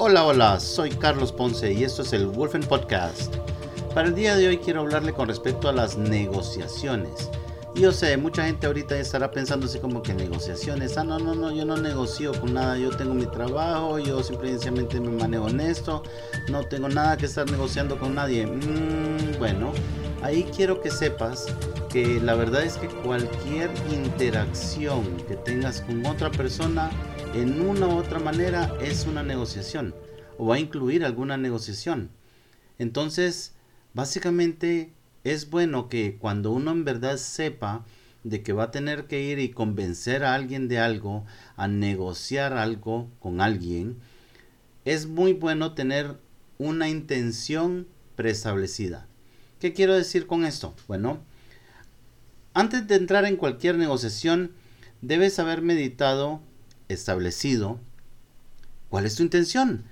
Hola, hola, soy Carlos Ponce y esto es el Wolfen Podcast. Para el día de hoy quiero hablarle con respecto a las negociaciones. Yo sé, mucha gente ahorita estará pensando así como que negociaciones. Ah, no, no, no, yo no negocio con nada. Yo tengo mi trabajo, yo simplemente me manejo en esto. No tengo nada que estar negociando con nadie. Mm, bueno, ahí quiero que sepas que la verdad es que cualquier interacción que tengas con otra persona en una u otra manera es una negociación o va a incluir alguna negociación. Entonces, básicamente es bueno que cuando uno en verdad sepa de que va a tener que ir y convencer a alguien de algo, a negociar algo con alguien, es muy bueno tener una intención preestablecida. ¿Qué quiero decir con esto? Bueno, antes de entrar en cualquier negociación, debes haber meditado, establecido, cuál es tu intención,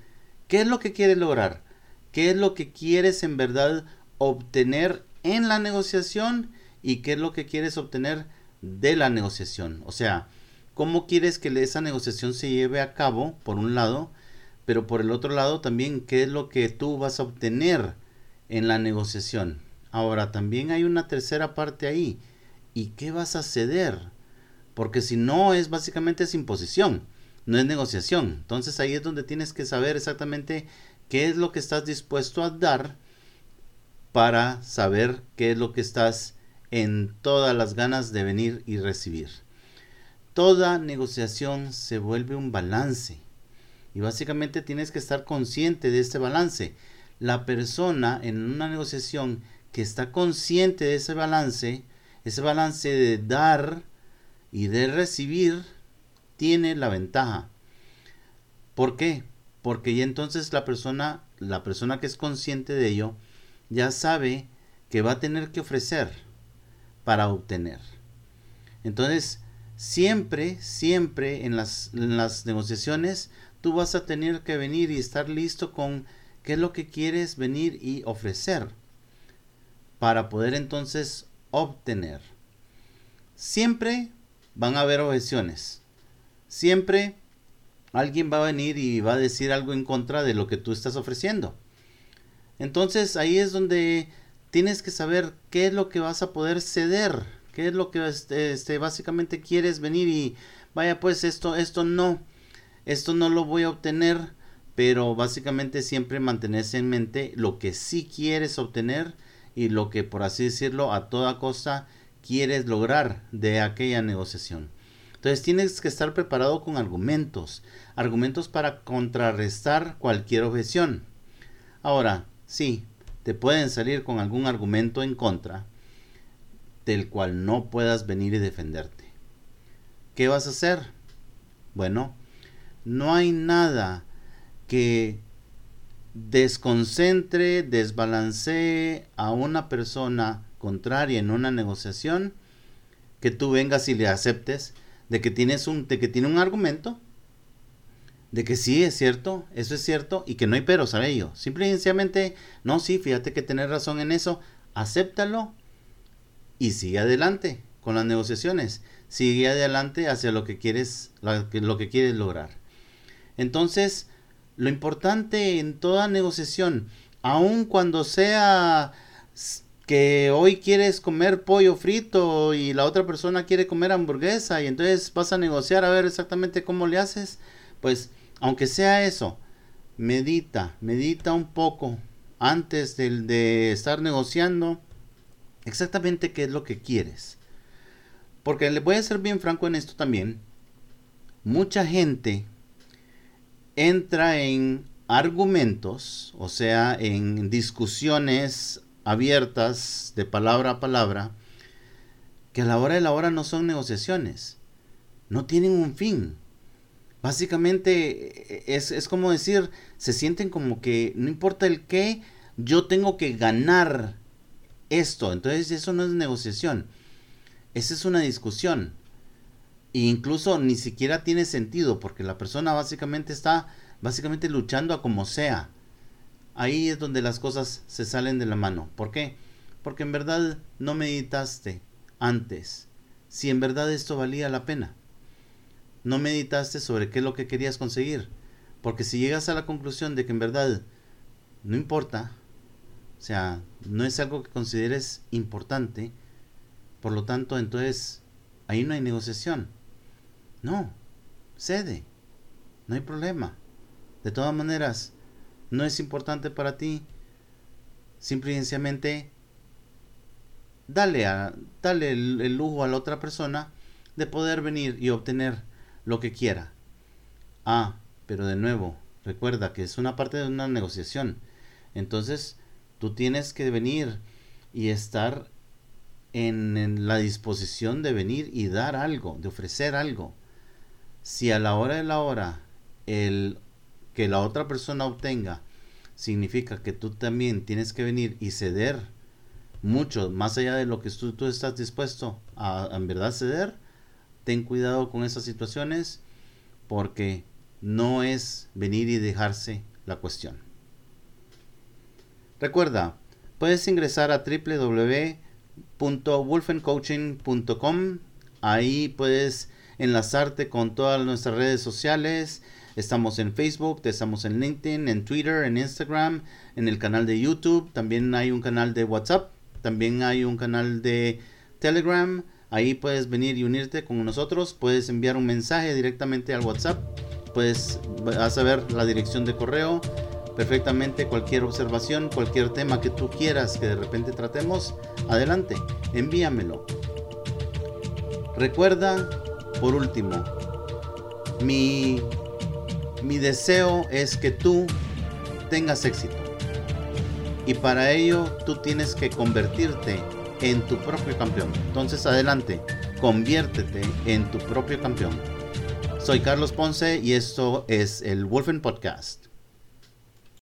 qué es lo que quieres lograr, qué es lo que quieres en verdad obtener en la negociación y qué es lo que quieres obtener de la negociación. O sea, cómo quieres que esa negociación se lleve a cabo, por un lado, pero por el otro lado también qué es lo que tú vas a obtener en la negociación. Ahora, también hay una tercera parte ahí. ¿Y qué vas a ceder? Porque si no es básicamente es imposición, no es negociación. Entonces ahí es donde tienes que saber exactamente qué es lo que estás dispuesto a dar para saber qué es lo que estás en todas las ganas de venir y recibir. Toda negociación se vuelve un balance y básicamente tienes que estar consciente de este balance. La persona en una negociación que está consciente de ese balance, ese balance de dar y de recibir, tiene la ventaja. ¿Por qué? Porque ya entonces la persona, la persona que es consciente de ello, ya sabe que va a tener que ofrecer para obtener. Entonces, siempre, siempre en las, en las negociaciones, tú vas a tener que venir y estar listo con qué es lo que quieres venir y ofrecer para poder entonces obtener. Siempre van a haber objeciones. Siempre alguien va a venir y va a decir algo en contra de lo que tú estás ofreciendo. Entonces ahí es donde tienes que saber qué es lo que vas a poder ceder, qué es lo que este, este, básicamente quieres venir y vaya pues esto, esto no, esto no lo voy a obtener, pero básicamente siempre mantenerse en mente lo que sí quieres obtener y lo que por así decirlo a toda costa quieres lograr de aquella negociación. Entonces tienes que estar preparado con argumentos, argumentos para contrarrestar cualquier objeción. Ahora, Sí, te pueden salir con algún argumento en contra del cual no puedas venir y defenderte. ¿Qué vas a hacer? Bueno, no hay nada que desconcentre, desbalancee a una persona contraria en una negociación que tú vengas y le aceptes de que tienes un de que tiene un argumento de que sí es cierto, eso es cierto y que no hay peros a ello. Simple y sencillamente, no, sí, fíjate que tenés razón en eso, acéptalo y sigue adelante con las negociaciones. Sigue adelante hacia lo que quieres, lo que quieres lograr. Entonces, lo importante en toda negociación, aun cuando sea que hoy quieres comer pollo frito y la otra persona quiere comer hamburguesa y entonces vas a negociar a ver exactamente cómo le haces, pues aunque sea eso, medita, medita un poco antes de, de estar negociando exactamente qué es lo que quieres. Porque le voy a ser bien franco en esto también. Mucha gente entra en argumentos, o sea, en discusiones abiertas de palabra a palabra, que a la hora de la hora no son negociaciones, no tienen un fin, Básicamente e, es, es como decir, se sienten como que no importa el qué, yo tengo que ganar esto. Entonces eso no es negociación. Esa es una discusión. Incluso ni siquiera tiene sentido porque la persona básicamente está básicamente luchando a como sea. Ahí es donde las cosas se salen de la mano. ¿Por qué? Porque en verdad no meditaste antes si en verdad esto valía la pena no meditaste sobre qué es lo que querías conseguir. Porque si llegas a la conclusión de que en verdad no importa, o sea, no es algo que consideres importante, por lo tanto, entonces ahí no hay negociación. No, cede, no hay problema. De todas maneras, no es importante para ti. Simple y sencillamente, dale, a, dale el lujo a la otra persona de poder venir y obtener lo que quiera. Ah, pero de nuevo, recuerda que es una parte de una negociación. Entonces, tú tienes que venir y estar en, la disposición de venir y dar algo, de ofrecer algo. Si a la hora de la hora el que la otra persona obtenga significa que tú también tienes que venir y ceder mucho más allá de lo que tú, tú estás dispuesto a en verdad ceder, ten cuidado con esas situaciones porque no es venir y dejarse la cuestión. Recuerda, puedes ingresar a www.wolfencoaching.com. Ahí puedes enlazarte con todas nuestras redes sociales. Estamos en Facebook, estamos en LinkedIn, en Twitter, en Instagram, en el canal de YouTube. También hay un canal de WhatsApp. También hay un canal de Telegram. Ahí puedes venir y unirte con nosotros. Puedes enviar un mensaje directamente al WhatsApp. Puedes a ver la dirección de correo. Perfectamente cualquier observación, cualquier tema que tú quieras que de repente tratemos, adelante, envíamelo. Recuerda, por último, mi, mi deseo es que tú tengas éxito. Y para ello tú tienes que convertirte en tu propio campeón. Entonces adelante, conviértete en tu propio campeón. Soy Carlos Ponce y esto es el Wolfen Podcast.